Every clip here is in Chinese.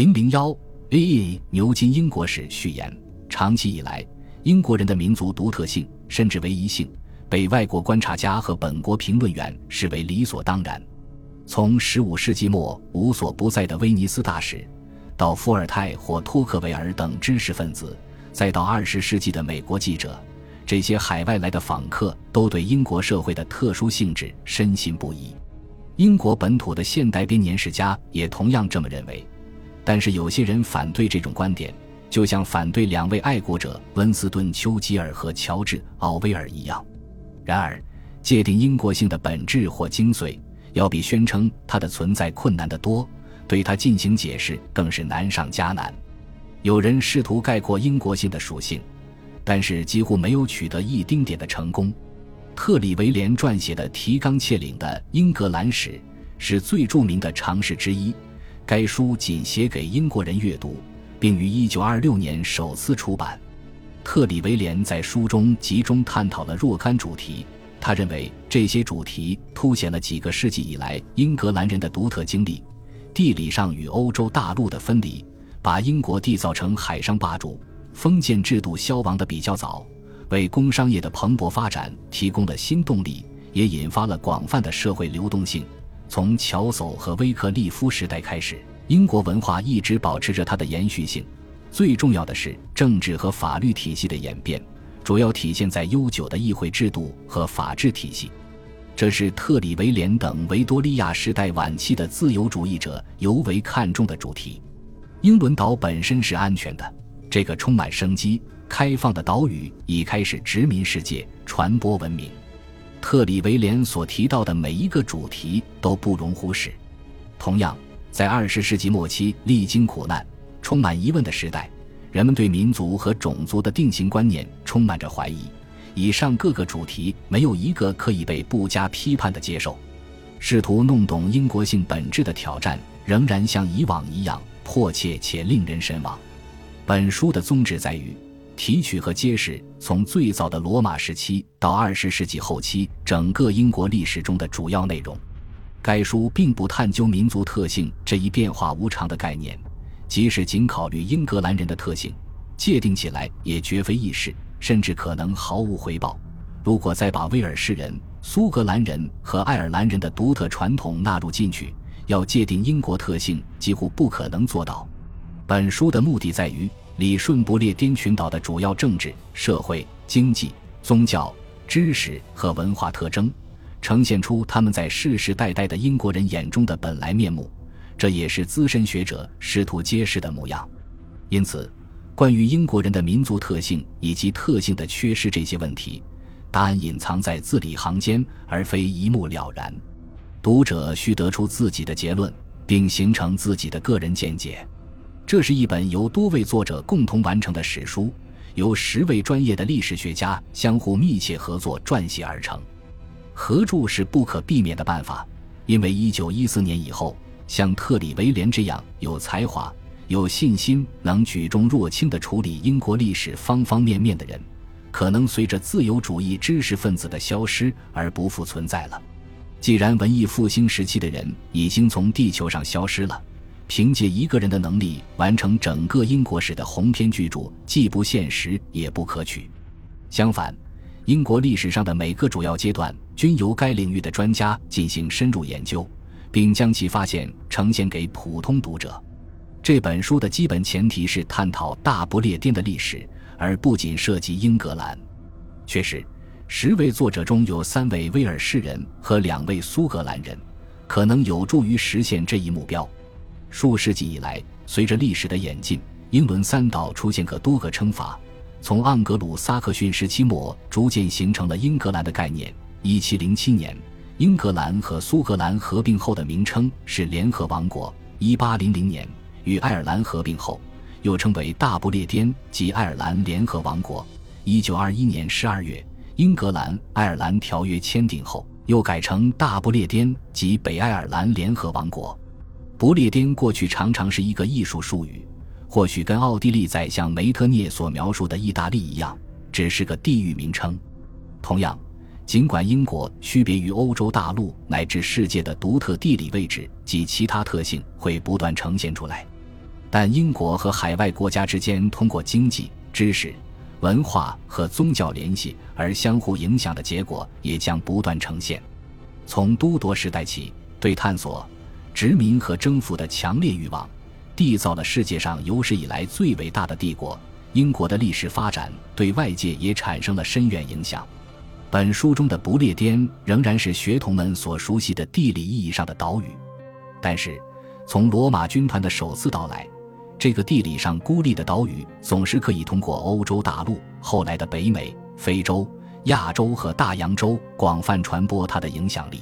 零零幺 A 牛津英国史序言：长期以来，英国人的民族独特性甚至唯一性，被外国观察家和本国评论员视为理所当然。从十五世纪末无所不在的威尼斯大使，到伏尔泰或托克维尔等知识分子，再到二十世纪的美国记者，这些海外来的访客都对英国社会的特殊性质深信不疑。英国本土的现代编年史家也同样这么认为。但是有些人反对这种观点，就像反对两位爱国者温斯顿·丘吉尔和乔治·奥威尔一样。然而，界定英国性的本质或精髓，要比宣称它的存在困难得多。对它进行解释更是难上加难。有人试图概括英国性的属性，但是几乎没有取得一丁点的成功。特里维廉撰写的提纲挈领的《英格兰史》是最著名的尝试之一。该书仅写给英国人阅读，并于1926年首次出版。特里维廉在书中集中探讨了若干主题，他认为这些主题凸显了几个世纪以来英格兰人的独特经历：地理上与欧洲大陆的分离，把英国缔造成海上霸主；封建制度消亡的比较早，为工商业的蓬勃发展提供了新动力，也引发了广泛的社会流动性。从乔叟和威克利夫时代开始，英国文化一直保持着它的延续性。最重要的是政治和法律体系的演变，主要体现在悠久的议会制度和法治体系。这是特里维廉等维多利亚时代晚期的自由主义者尤为看重的主题。英伦岛本身是安全的，这个充满生机、开放的岛屿已开始殖民世界、传播文明。特里维廉所提到的每一个主题都不容忽视。同样，在二十世纪末期历经苦难、充满疑问的时代，人们对民族和种族的定型观念充满着怀疑。以上各个主题没有一个可以被不加批判的接受。试图弄懂英国性本质的挑战仍然像以往一样迫切且令人神往。本书的宗旨在于。提取和揭示从最早的罗马时期到二十世纪后期整个英国历史中的主要内容。该书并不探究民族特性这一变化无常的概念，即使仅考虑英格兰人的特性，界定起来也绝非易事，甚至可能毫无回报。如果再把威尔士人、苏格兰人和爱尔兰人的独特传统纳入进去，要界定英国特性几乎不可能做到。本书的目的在于。理顺不列颠群岛的主要政治、社会、经济、宗教、知识和文化特征，呈现出他们在世世代代的英国人眼中的本来面目，这也是资深学者试图揭示的模样。因此，关于英国人的民族特性以及特性的缺失这些问题，答案隐藏在字里行间，而非一目了然。读者需得出自己的结论，并形成自己的个人见解。这是一本由多位作者共同完成的史书，由十位专业的历史学家相互密切合作撰写而成。合著是不可避免的办法，因为一九一四年以后，像特里维廉这样有才华、有信心、能举重若轻地处理英国历史方方面面的人，可能随着自由主义知识分子的消失而不复存在了。既然文艺复兴时期的人已经从地球上消失了。凭借一个人的能力完成整个英国史的鸿篇巨著，既不现实也不可取。相反，英国历史上的每个主要阶段均由该领域的专家进行深入研究，并将其发现呈现给普通读者。这本书的基本前提是探讨大不列颠的历史，而不仅涉及英格兰。确实，十位作者中有三位威尔士人和两位苏格兰人，可能有助于实现这一目标。数世纪以来，随着历史的演进，英伦三岛出现个多个称法。从盎格鲁撒克逊时期末，逐渐形成了英格兰的概念。1707年，英格兰和苏格兰合并后的名称是联合王国。1800年，与爱尔兰合并后，又称为大不列颠及爱尔兰联合王国。1921年12月，英格兰爱尔兰条约签订后，又改成大不列颠及北爱尔兰联合王国。不列颠过去常常是一个艺术术语，或许跟奥地利宰相梅特涅所描述的意大利一样，只是个地域名称。同样，尽管英国区别于欧洲大陆乃至世界的独特地理位置及其他特性会不断呈现出来，但英国和海外国家之间通过经济、知识、文化和宗教联系而相互影响的结果也将不断呈现。从都铎时代起，对探索、殖民和征服的强烈欲望，缔造了世界上有史以来最伟大的帝国。英国的历史发展对外界也产生了深远影响。本书中的不列颠仍然是学童们所熟悉的地理意义上的岛屿，但是从罗马军团的首次到来。这个地理上孤立的岛屿，总是可以通过欧洲大陆、后来的北美、非洲、亚洲和大洋洲广泛传播它的影响力。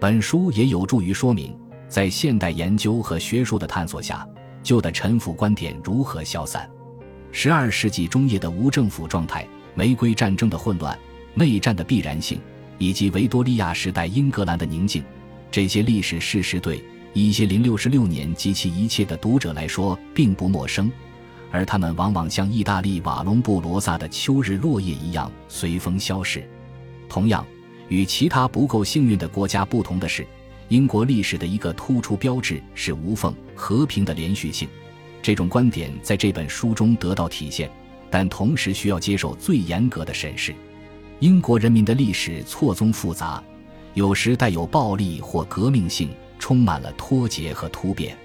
本书也有助于说明，在现代研究和学术的探索下，旧的臣服观点如何消散。十二世纪中叶的无政府状态、玫瑰战争的混乱、内战的必然性，以及维多利亚时代英格兰的宁静，这些历史事实对。一些零六十六年及其一切的读者来说并不陌生，而他们往往像意大利瓦隆布罗萨的秋日落叶一样随风消逝。同样，与其他不够幸运的国家不同的是，英国历史的一个突出标志是无缝和平的连续性。这种观点在这本书中得到体现，但同时需要接受最严格的审视。英国人民的历史错综复杂，有时带有暴力或革命性。充满了脱节和突变，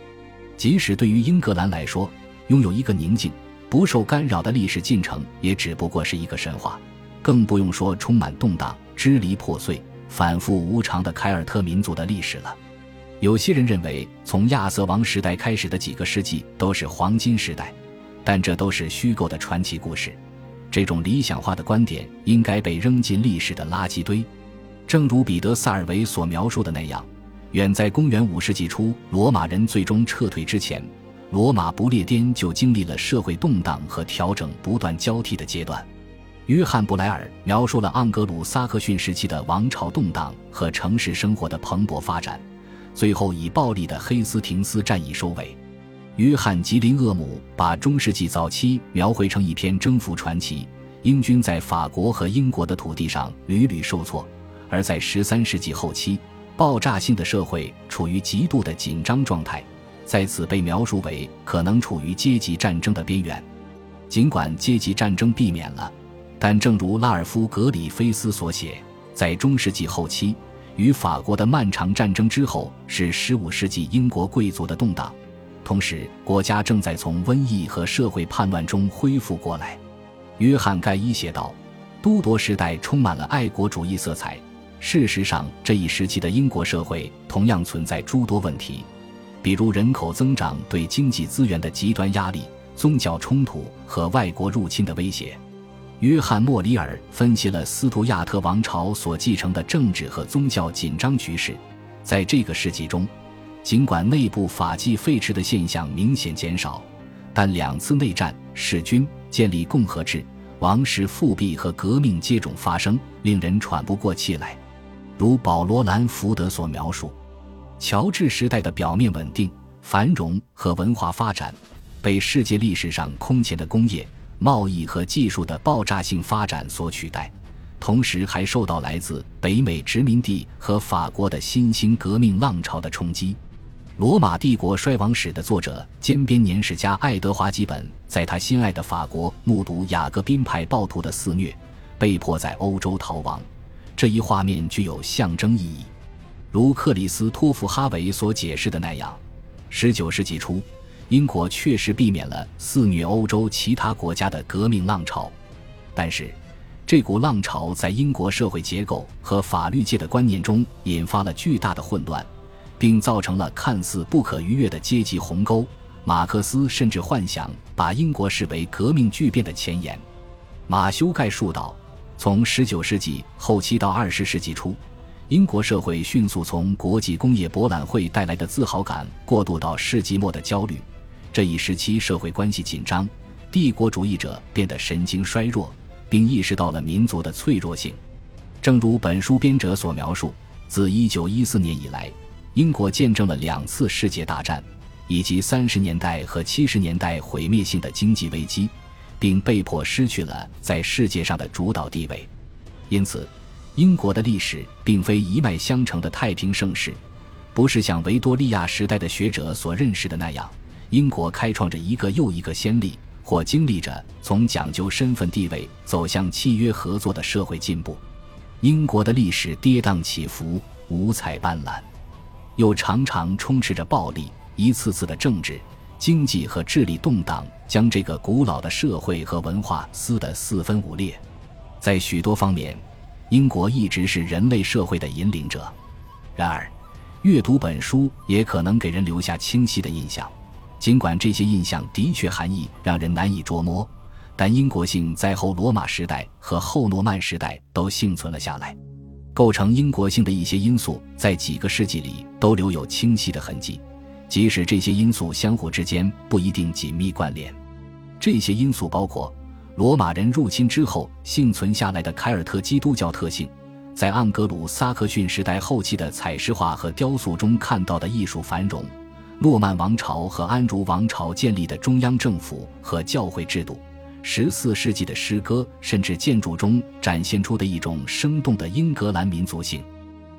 即使对于英格兰来说，拥有一个宁静、不受干扰的历史进程，也只不过是一个神话，更不用说充满动荡、支离破碎、反复无常的凯尔特民族的历史了。有些人认为，从亚瑟王时代开始的几个世纪都是黄金时代，但这都是虚构的传奇故事。这种理想化的观点应该被扔进历史的垃圾堆，正如彼得·萨尔维所描述的那样。远在公元五世纪初，罗马人最终撤退之前，罗马不列颠就经历了社会动荡和调整不断交替的阶段。约翰·布莱尔描述了盎格鲁撒克逊时期的王朝动荡和城市生活的蓬勃发展，最后以暴力的黑斯廷斯战役收尾。约翰·吉林厄姆把中世纪早期描绘成一篇征服传奇，英军在法国和英国的土地上屡屡受挫，而在十三世纪后期。爆炸性的社会处于极度的紧张状态，在此被描述为可能处于阶级战争的边缘。尽管阶级战争避免了，但正如拉尔夫·格里菲斯所写，在中世纪后期与法国的漫长战争之后是15世纪英国贵族的动荡，同时国家正在从瘟疫和社会叛乱中恢复过来。约翰·盖伊写道：“都铎时代充满了爱国主义色彩。”事实上，这一时期的英国社会同样存在诸多问题，比如人口增长对经济资源的极端压力、宗教冲突和外国入侵的威胁。约翰·莫里尔分析了斯图亚特王朝所继承的政治和宗教紧张局势。在这个世纪中，尽管内部法纪废弛的现象明显减少，但两次内战、弑君、建立共和制、王室复辟和革命接踵发生，令人喘不过气来。如保罗·兰福德所描述，乔治时代的表面稳定、繁荣和文化发展，被世界历史上空前的工业、贸易和技术的爆炸性发展所取代，同时还受到来自北美殖民地和法国的新兴革命浪潮的冲击。罗马帝国衰亡史的作者兼编年史家爱德华·吉本，在他心爱的法国目睹雅各宾派暴徒的肆虐，被迫在欧洲逃亡。这一画面具有象征意义，如克里斯托弗·哈维所解释的那样，19世纪初，英国确实避免了肆虐欧洲其他国家的革命浪潮，但是，这股浪潮在英国社会结构和法律界的观念中引发了巨大的混乱，并造成了看似不可逾越的阶级鸿沟。马克思甚至幻想把英国视为革命巨变的前沿。马修概述道。从19世纪后期到20世纪初，英国社会迅速从国际工业博览会带来的自豪感过渡到世纪末的焦虑。这一时期社会关系紧张，帝国主义者变得神经衰弱，并意识到了民族的脆弱性。正如本书编者所描述，自1914年以来，英国见证了两次世界大战，以及30年代和70年代毁灭性的经济危机。并被迫失去了在世界上的主导地位，因此，英国的历史并非一脉相承的太平盛世，不是像维多利亚时代的学者所认识的那样，英国开创着一个又一个先例，或经历着从讲究身份地位走向契约合作的社会进步。英国的历史跌宕起伏，五彩斑斓，又常常充斥着暴力。一次次的政治、经济和智力动荡，将这个古老的社会和文化撕得四分五裂。在许多方面，英国一直是人类社会的引领者。然而，阅读本书也可能给人留下清晰的印象。尽管这些印象的确含义让人难以捉摸，但英国性在后罗马时代和后诺曼时代都幸存了下来。构成英国性的一些因素，在几个世纪里都留有清晰的痕迹，即使这些因素相互之间不一定紧密关联。这些因素包括罗马人入侵之后幸存下来的凯尔特基督教特性，在盎格鲁撒克逊时代后期的彩石画和雕塑中看到的艺术繁荣。诺曼王朝和安茹王朝建立的中央政府和教会制度，十四世纪的诗歌甚至建筑中展现出的一种生动的英格兰民族性，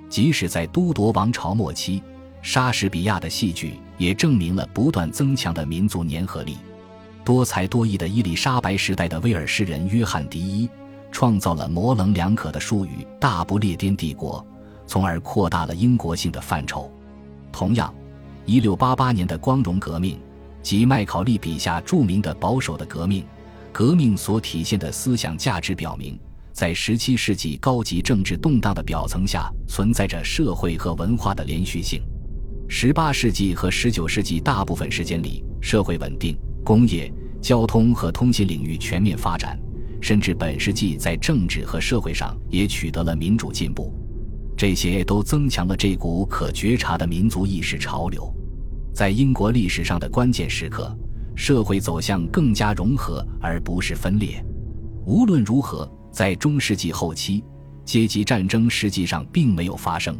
即使在都铎王朝末期，莎士比亚的戏剧也证明了不断增强的民族粘合力。多才多艺的伊丽莎白时代的威尔士人约翰·迪一创造了模棱两可的术语“大不列颠帝国”，从而扩大了英国性的范畴。同样。一六八八年的光荣革命，即麦考利笔下著名的保守的革命，革命所体现的思想价值表明，在十七世纪高级政治动荡的表层下，存在着社会和文化的连续性。十八世纪和十九世纪大部分时间里，社会稳定，工业、交通和通信领域全面发展，甚至本世纪在政治和社会上也取得了民主进步，这些都增强了这股可觉察的民族意识潮流。在英国历史上的关键时刻，社会走向更加融合而不是分裂。无论如何，在中世纪后期，阶级战争实际上并没有发生。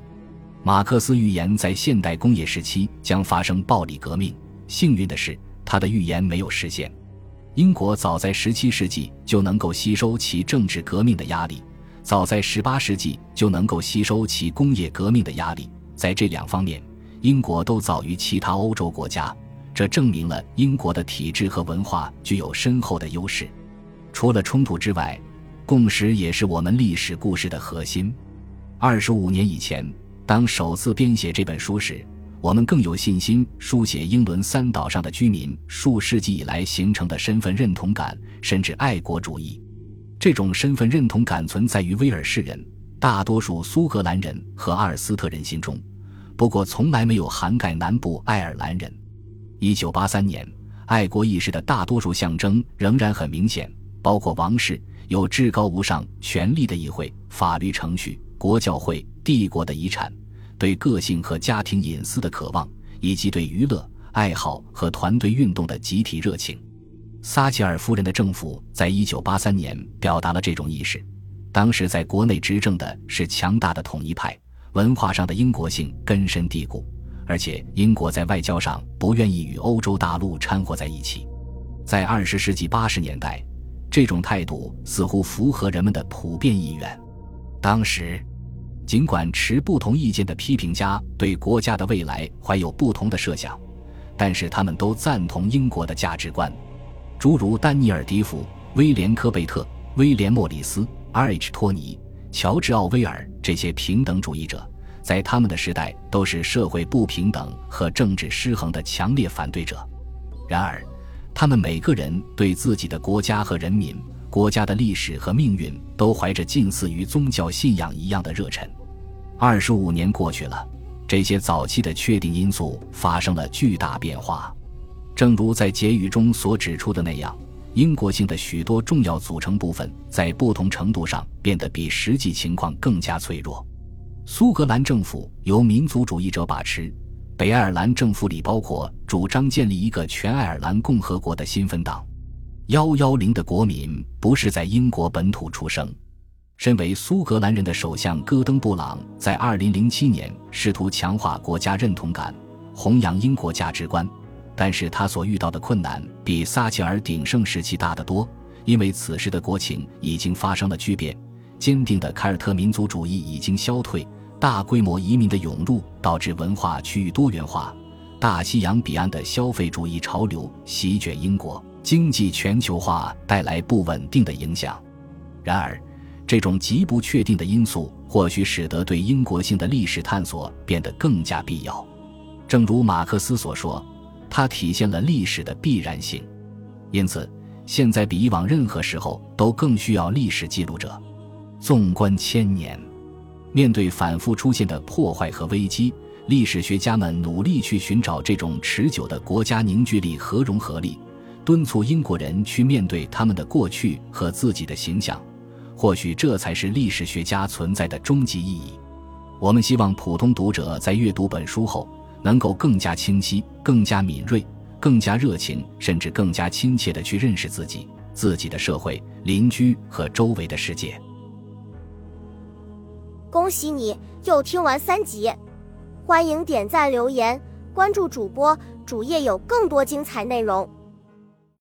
马克思预言在现代工业时期将发生暴力革命，幸运的是，他的预言没有实现。英国早在17世纪就能够吸收其政治革命的压力，早在18世纪就能够吸收其工业革命的压力，在这两方面。英国都早于其他欧洲国家，这证明了英国的体制和文化具有深厚的优势。除了冲突之外，共识也是我们历史故事的核心。二十五年以前，当首次编写这本书时，我们更有信心书写英伦三岛上的居民数世纪以来形成的身份认同感，甚至爱国主义。这种身份认同感存在于威尔士人、大多数苏格兰人和阿尔斯特人心中。不过，从来没有涵盖南部爱尔兰人。一九八三年，爱国意识的大多数象征仍然很明显，包括王室有至高无上权力的议会、法律程序、国教会、帝国的遗产、对个性和家庭隐私的渴望，以及对娱乐爱好和团队运动的集体热情。撒切尔夫人的政府在一九八三年表达了这种意识。当时在国内执政的是强大的统一派。文化上的英国性根深蒂固，而且英国在外交上不愿意与欧洲大陆掺和在一起。在二十世纪八十年代，这种态度似乎符合人们的普遍意愿。当时，尽管持不同意见的批评家对国家的未来怀有不同的设想，但是他们都赞同英国的价值观。诸如丹尼尔·迪福、威廉·科贝特、威廉·莫里斯、R.H. 托尼。乔治·奥威尔这些平等主义者，在他们的时代都是社会不平等和政治失衡的强烈反对者。然而，他们每个人对自己的国家和人民、国家的历史和命运都怀着近似于宗教信仰一样的热忱。二十五年过去了，这些早期的确定因素发生了巨大变化。正如在结语中所指出的那样。英国性的许多重要组成部分在不同程度上变得比实际情况更加脆弱。苏格兰政府由民族主义者把持，北爱尔兰政府里包括主张建立一个全爱尔兰共和国的新芬党。幺幺零的国民不是在英国本土出生。身为苏格兰人的首相戈登布朗在二零零七年试图强化国家认同感，弘扬英国价值观。但是他所遇到的困难比撒切尔鼎盛时期大得多，因为此时的国情已经发生了巨变，坚定的凯尔特民族主义已经消退，大规模移民的涌入导致文化趋于多元化，大西洋彼岸的消费主义潮流席卷英国，经济全球化带来不稳定的影响。然而，这种极不确定的因素或许使得对英国性的历史探索变得更加必要。正如马克思所说，它体现了历史的必然性。因此，现在比以往任何时候都更需要历史记录者。纵观千年，面对反复出现的破坏和危机，历史学家们努力去寻找这种持久的国家凝聚力和融合力，敦促英国人去面对他们的过去和自己的形象。或许这才是历史学家存在的终极意义。我们希望普通读者在阅读本书后，能够更加清晰、更加敏锐、更加热情，甚至更加亲切的去认识自己、自己的社会、邻居和周围的世界。恭喜你又听完三集，欢迎点赞、留言、关注主播，主页有更多精彩内容。